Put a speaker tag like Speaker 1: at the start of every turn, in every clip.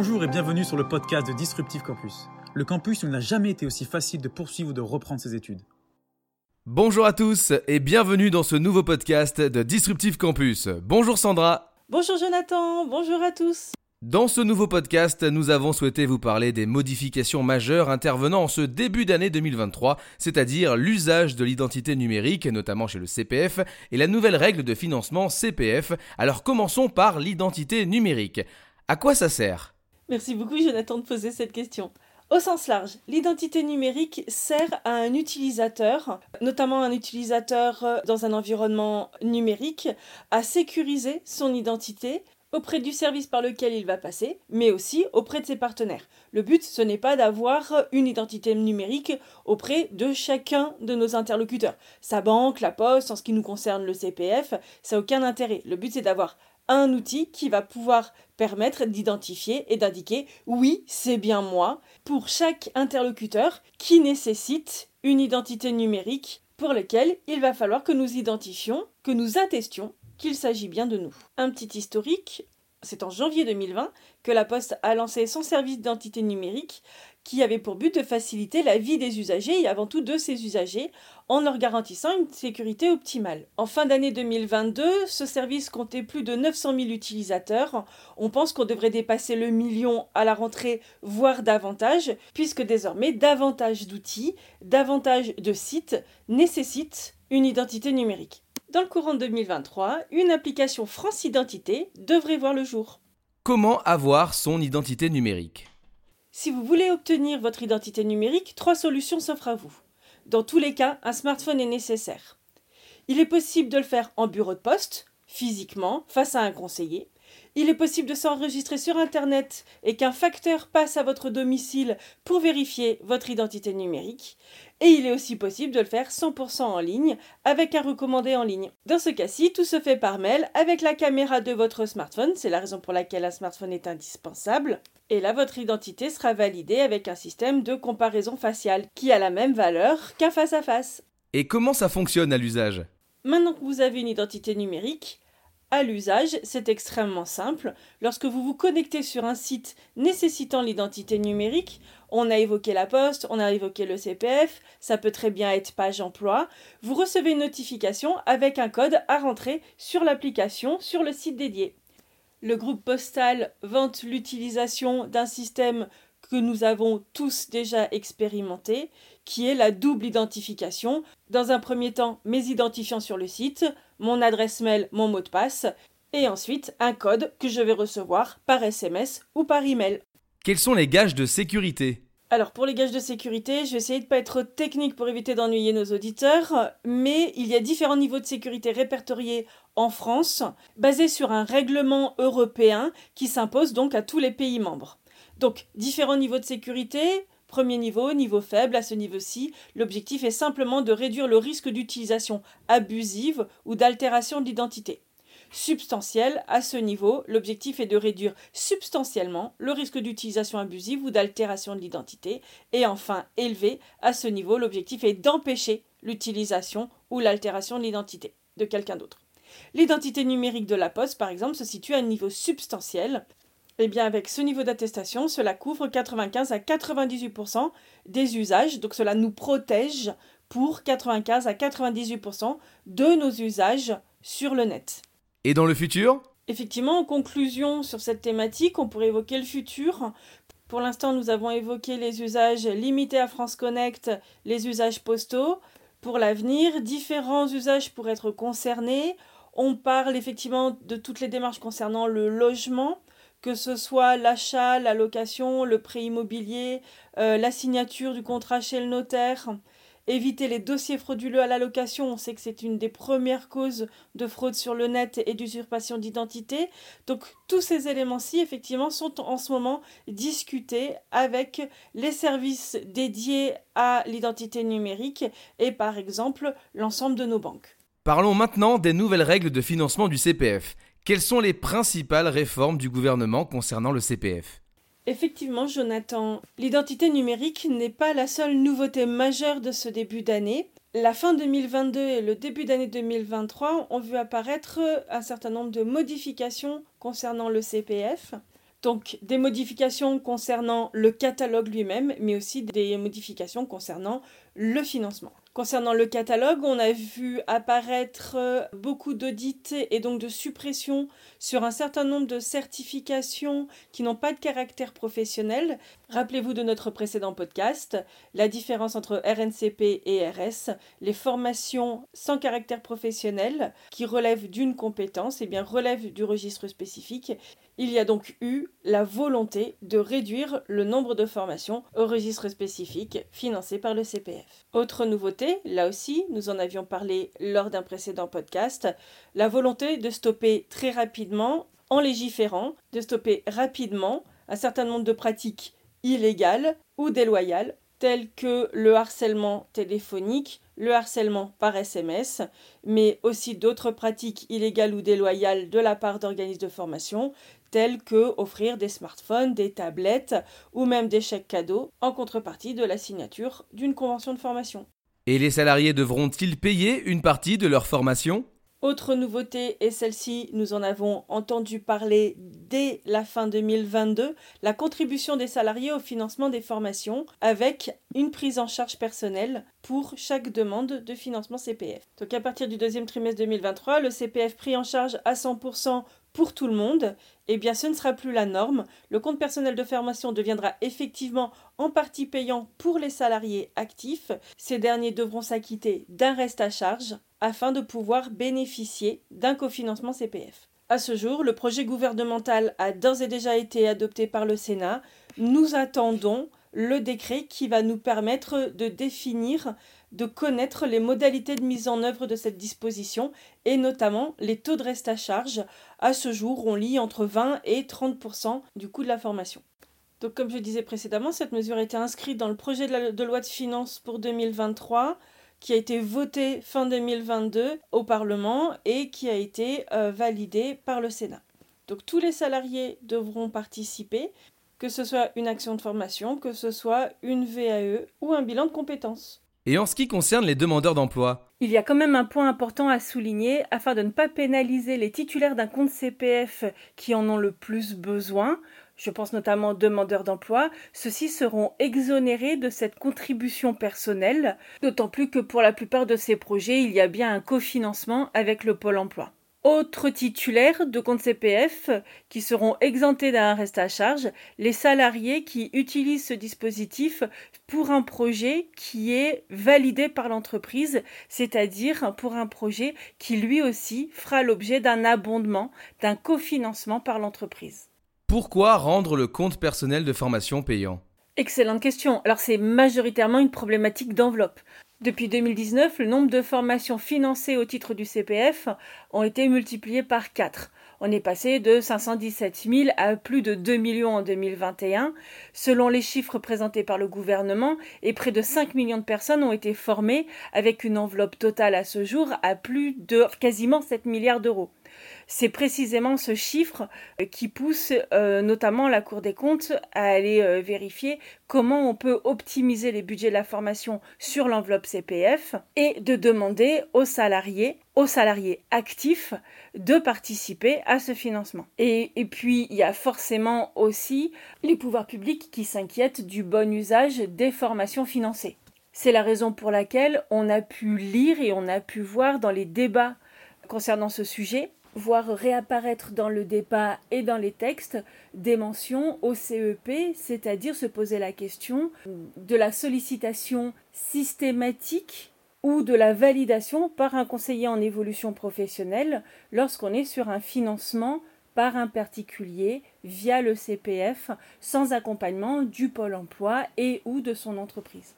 Speaker 1: Bonjour et bienvenue sur le podcast de Disruptive Campus. Le campus où il n'a jamais été aussi facile de poursuivre ou de reprendre ses études.
Speaker 2: Bonjour à tous et bienvenue dans ce nouveau podcast de Disruptive Campus. Bonjour Sandra.
Speaker 3: Bonjour Jonathan, bonjour à tous.
Speaker 2: Dans ce nouveau podcast, nous avons souhaité vous parler des modifications majeures intervenant en ce début d'année 2023, c'est-à-dire l'usage de l'identité numérique, notamment chez le CPF, et la nouvelle règle de financement CPF. Alors commençons par l'identité numérique. À quoi ça sert?
Speaker 3: Merci beaucoup Jonathan de poser cette question. Au sens large, l'identité numérique sert à un utilisateur, notamment un utilisateur euh, dans un environnement numérique, à sécuriser son identité auprès du service par lequel il va passer, mais aussi auprès de ses partenaires. Le but, ce n'est pas d'avoir une identité numérique auprès de chacun de nos interlocuteurs. Sa banque, la poste, en ce qui nous concerne le CPF, ça n'a aucun intérêt. Le but, c'est d'avoir un outil qui va pouvoir permettre d'identifier et d'indiquer oui, c'est bien moi pour chaque interlocuteur qui nécessite une identité numérique pour laquelle il va falloir que nous identifions, que nous attestions qu'il s'agit bien de nous. Un petit historique, c'est en janvier 2020 que la Poste a lancé son service d'identité numérique qui avait pour but de faciliter la vie des usagers et avant tout de ces usagers en leur garantissant une sécurité optimale. En fin d'année 2022, ce service comptait plus de 900 000 utilisateurs. On pense qu'on devrait dépasser le million à la rentrée, voire davantage, puisque désormais davantage d'outils, davantage de sites nécessitent une identité numérique. Dans le courant de 2023, une application France Identité devrait voir le jour.
Speaker 2: Comment avoir son identité numérique?
Speaker 3: Si vous voulez obtenir votre identité numérique, trois solutions s'offrent à vous. Dans tous les cas, un smartphone est nécessaire. Il est possible de le faire en bureau de poste, physiquement, face à un conseiller. Il est possible de s'enregistrer sur Internet et qu'un facteur passe à votre domicile pour vérifier votre identité numérique. Et il est aussi possible de le faire 100% en ligne avec un recommandé en ligne. Dans ce cas-ci, tout se fait par mail avec la caméra de votre smartphone, c'est la raison pour laquelle un smartphone est indispensable. Et là, votre identité sera validée avec un système de comparaison faciale qui a la même valeur qu'un face-à-face.
Speaker 2: Et comment ça fonctionne à l'usage?
Speaker 3: Maintenant que vous avez une identité numérique, à l'usage, c'est extrêmement simple. Lorsque vous vous connectez sur un site nécessitant l'identité numérique, on a évoqué la poste, on a évoqué le CPF, ça peut très bien être page emploi, vous recevez une notification avec un code à rentrer sur l'application, sur le site dédié. Le groupe postal vante l'utilisation d'un système que nous avons tous déjà expérimenté, qui est la double identification. Dans un premier temps, mes identifiants sur le site, mon adresse mail, mon mot de passe, et ensuite un code que je vais recevoir par SMS ou par email.
Speaker 2: Quels sont les gages de sécurité?
Speaker 3: Alors pour les gages de sécurité, je vais essayer de ne pas être technique pour éviter d'ennuyer nos auditeurs, mais il y a différents niveaux de sécurité répertoriés en France, basés sur un règlement européen qui s'impose donc à tous les pays membres. Donc différents niveaux de sécurité, Premier niveau, niveau faible, à ce niveau-ci, l'objectif est simplement de réduire le risque d'utilisation abusive ou d'altération de l'identité. Substantiel, à ce niveau, l'objectif est de réduire substantiellement le risque d'utilisation abusive ou d'altération de l'identité. Et enfin, élevé, à ce niveau, l'objectif est d'empêcher l'utilisation ou l'altération de l'identité de quelqu'un d'autre. L'identité numérique de la poste, par exemple, se situe à un niveau substantiel, eh bien, avec ce niveau d'attestation, cela couvre 95 à 98% des usages, donc cela nous protège pour 95 à 98% de nos usages sur le net.
Speaker 2: Et dans le futur?
Speaker 3: Effectivement, en conclusion sur cette thématique, on pourrait évoquer le futur. Pour l'instant, nous avons évoqué les usages limités à France Connect, les usages postaux. Pour l'avenir, différents usages pourraient être concernés. On parle effectivement de toutes les démarches concernant le logement, que ce soit l'achat, la location, le prêt immobilier, euh, la signature du contrat chez le notaire, éviter les dossiers frauduleux à la location, on sait que c'est une des premières causes de fraude sur le net et d'usurpation d'identité. Donc tous ces éléments-ci, effectivement, sont en ce moment discutés avec les services dédiés à l'identité numérique et par exemple l'ensemble de nos banques.
Speaker 2: Parlons maintenant des nouvelles règles de financement du CPF. Quelles sont les principales réformes du gouvernement concernant le CPF
Speaker 3: Effectivement, Jonathan, l'identité numérique n'est pas la seule nouveauté majeure de ce début d'année. La fin 2022 et le début d'année 2023 ont vu apparaître un certain nombre de modifications concernant le CPF. Donc des modifications concernant le catalogue lui-même, mais aussi des modifications concernant le financement. Concernant le catalogue, on a vu apparaître euh, beaucoup d'audits et donc de suppressions sur un certain nombre de certifications qui n'ont pas de caractère professionnel. Rappelez-vous de notre précédent podcast, la différence entre RNCP et RS, les formations sans caractère professionnel qui relèvent d'une compétence, et eh bien relèvent du registre spécifique. Il y a donc eu la volonté de réduire le nombre de formations au registre spécifique financé par le CPF. Autre nouveauté, là aussi, nous en avions parlé lors d'un précédent podcast, la volonté de stopper très rapidement, en légiférant, de stopper rapidement un certain nombre de pratiques illégales ou déloyales, telles que le harcèlement téléphonique, le harcèlement par SMS, mais aussi d'autres pratiques illégales ou déloyales de la part d'organismes de formation, tels que offrir des smartphones, des tablettes ou même des chèques cadeaux en contrepartie de la signature d'une convention de formation.
Speaker 2: Et les salariés devront-ils payer une partie de leur formation?
Speaker 3: Autre nouveauté, et celle-ci, nous en avons entendu parler dès la fin 2022, la contribution des salariés au financement des formations avec une prise en charge personnelle pour chaque demande de financement CPF. Donc à partir du deuxième trimestre 2023, le CPF pris en charge à 100% pour tout le monde, eh bien ce ne sera plus la norme. Le compte personnel de formation deviendra effectivement en partie payant pour les salariés actifs. Ces derniers devront s'acquitter d'un reste à charge afin de pouvoir bénéficier d'un cofinancement CPF. À ce jour, le projet gouvernemental a d'ores et déjà été adopté par le Sénat. Nous attendons le décret qui va nous permettre de définir de connaître les modalités de mise en œuvre de cette disposition et notamment les taux de reste à charge. À ce jour, on lit entre 20 et 30% du coût de la formation. Donc comme je disais précédemment, cette mesure a été inscrite dans le projet de, loi de finances pour 2023 qui a été voté fin 2022 au Parlement et qui a été euh, validé par le Sénat. Donc tous les salariés devront participer, que ce soit une action de formation, que ce soit une VAE ou un bilan de compétences.
Speaker 2: Et en ce qui concerne les demandeurs d'emploi
Speaker 3: Il y a quand même un point important à souligner afin de ne pas pénaliser les titulaires d'un compte CPF qui en ont le plus besoin. Je pense notamment aux demandeurs d'emploi. Ceux-ci seront exonérés de cette contribution personnelle, d'autant plus que pour la plupart de ces projets, il y a bien un cofinancement avec le pôle emploi. Autres titulaires de compte CPF qui seront exemptés d'un reste à charge, les salariés qui utilisent ce dispositif pour un projet qui est validé par l'entreprise, c'est-à-dire pour un projet qui lui aussi fera l'objet d'un abondement, d'un cofinancement par l'entreprise.
Speaker 2: Pourquoi rendre le compte personnel de formation payant?
Speaker 3: Excellente question. Alors c'est majoritairement une problématique d'enveloppe. Depuis 2019, le nombre de formations financées au titre du CPF ont été multipliés par 4. On est passé de 517 000 à plus de 2 millions en 2021. Selon les chiffres présentés par le gouvernement, et près de 5 millions de personnes ont été formées avec une enveloppe totale à ce jour à plus de quasiment 7 milliards d'euros. C'est précisément ce chiffre euh, qui pousse euh, notamment la Cour des comptes à aller euh, vérifier comment on peut optimiser les budgets de la formation sur l'enveloppe CPF et de demander aux salariés, aux salariés actifs, de participer à ce financement. Et, et puis, il y a forcément aussi les pouvoirs publics qui s'inquiètent du bon usage des formations financées. C'est la raison pour laquelle on a pu lire et on a pu voir dans les débats concernant ce sujet voir réapparaître dans le débat et dans les textes des mentions au CEP, c'est-à-dire se poser la question de la sollicitation systématique ou de la validation par un conseiller en évolution professionnelle lorsqu'on est sur un financement par un particulier via le CPF sans accompagnement du pôle emploi et ou de son entreprise.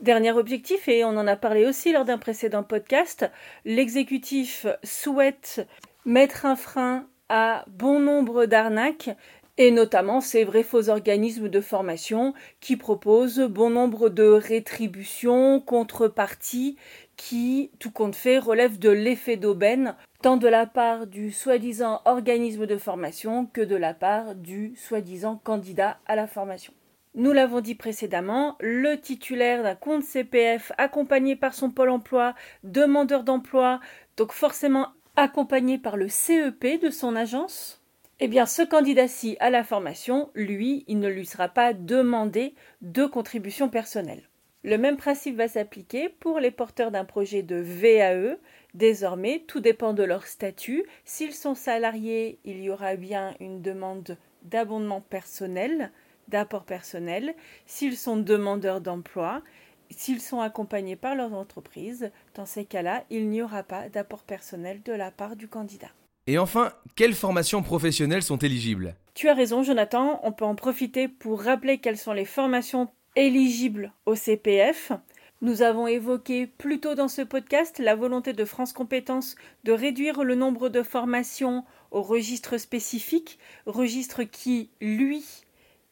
Speaker 3: Dernier objectif, et on en a parlé aussi lors d'un précédent podcast, l'exécutif souhaite mettre un frein à bon nombre d'arnaques et notamment ces vrais faux organismes de formation qui proposent bon nombre de rétributions, contreparties qui, tout compte fait, relèvent de l'effet d'aubaine, tant de la part du soi-disant organisme de formation que de la part du soi-disant candidat à la formation. Nous l'avons dit précédemment, le titulaire d'un compte CPF accompagné par son pôle emploi, demandeur d'emploi, donc forcément accompagné par le CEP de son agence, Eh bien, ce candidat-ci à la formation, lui, il ne lui sera pas demandé de contribution personnelle. Le même principe va s'appliquer pour les porteurs d'un projet de VAE. Désormais, tout dépend de leur statut. S'ils sont salariés, il y aura bien une demande d'abondement personnel, d'apport personnel. S'ils sont demandeurs d'emploi, s'ils sont accompagnés par leur entreprise, dans ces cas-là, il n'y aura pas d'apport personnel de la part du candidat.
Speaker 2: Et enfin, quelles formations professionnelles sont éligibles?
Speaker 3: Tu as raison, Jonathan. On peut en profiter pour rappeler quelles sont les formations éligibles au CPF. Nous avons évoqué plus tôt dans ce podcast la volonté de France Compétences de réduire le nombre de formations au registre spécifique, registre qui, lui,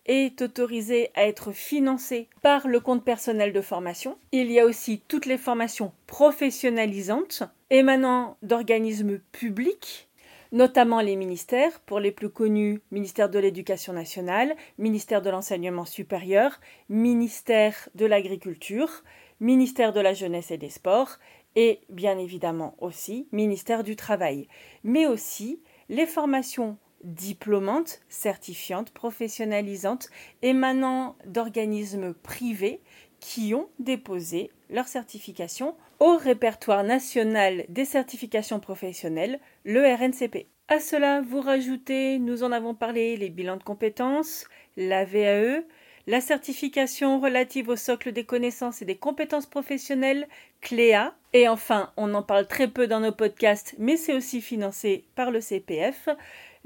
Speaker 3: est autorisé à être financé par le compte personnel de formation. Il y a aussi toutes les formations professionnalisantes émanant d'organismes publics notamment les ministères, pour les plus connus, ministère de l'Éducation nationale, ministère de l'Enseignement supérieur, ministère de l'Agriculture, ministère de la Jeunesse et des Sports, et bien évidemment aussi ministère du Travail, mais aussi les formations diplômantes, certifiantes, professionnalisantes, émanant d'organismes privés qui ont déposé leur certification au répertoire national des certifications professionnelles, le RNCP. À cela, vous rajoutez, nous en avons parlé, les bilans de compétences, la VAE, la certification relative au socle des connaissances et des compétences professionnelles, CLEA, et enfin, on en parle très peu dans nos podcasts, mais c'est aussi financé par le CPF,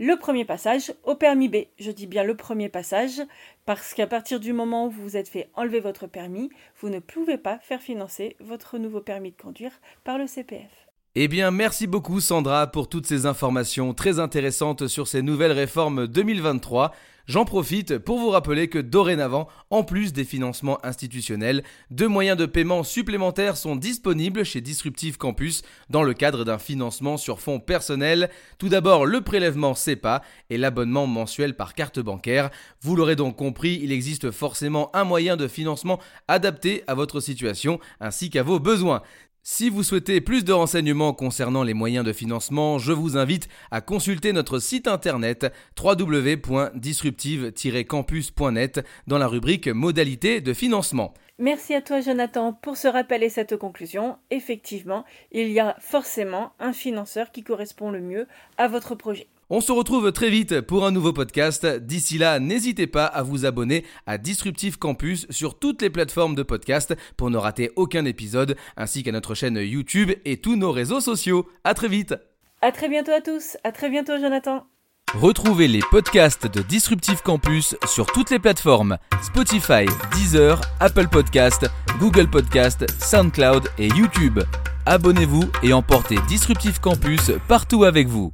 Speaker 3: le premier passage au permis B. Je dis bien le premier passage parce qu'à partir du moment où vous vous êtes fait enlever votre permis, vous ne pouvez pas faire financer votre nouveau permis de conduire par le CPF.
Speaker 2: Eh bien, merci beaucoup Sandra pour toutes ces informations très intéressantes sur ces nouvelles réformes 2023. J'en profite pour vous rappeler que dorénavant, en plus des financements institutionnels, deux moyens de paiement supplémentaires sont disponibles chez Disruptive Campus dans le cadre d'un financement sur fonds personnels. Tout d'abord, le prélèvement CEPA et l'abonnement mensuel par carte bancaire. Vous l'aurez donc compris, il existe forcément un moyen de financement adapté à votre situation ainsi qu'à vos besoins. Si vous souhaitez plus de renseignements concernant les moyens de financement, je vous invite à consulter notre site internet www.disruptive-campus.net dans la rubrique Modalités de financement.
Speaker 3: Merci à toi Jonathan pour ce rappel et cette conclusion. Effectivement, il y a forcément un financeur qui correspond le mieux à votre projet.
Speaker 2: On se retrouve très vite pour un nouveau podcast. D'ici là, n'hésitez pas à vous abonner à Disruptive Campus sur toutes les plateformes de podcast pour ne rater aucun épisode, ainsi qu'à notre chaîne YouTube et tous nos réseaux sociaux. À très vite.
Speaker 3: À très bientôt à tous. À très bientôt Jonathan.
Speaker 2: Retrouvez les podcasts de Disruptive Campus sur toutes les plateformes Spotify, Deezer, Apple Podcast, Google Podcast, SoundCloud et YouTube. Abonnez-vous et emportez Disruptive Campus partout avec vous.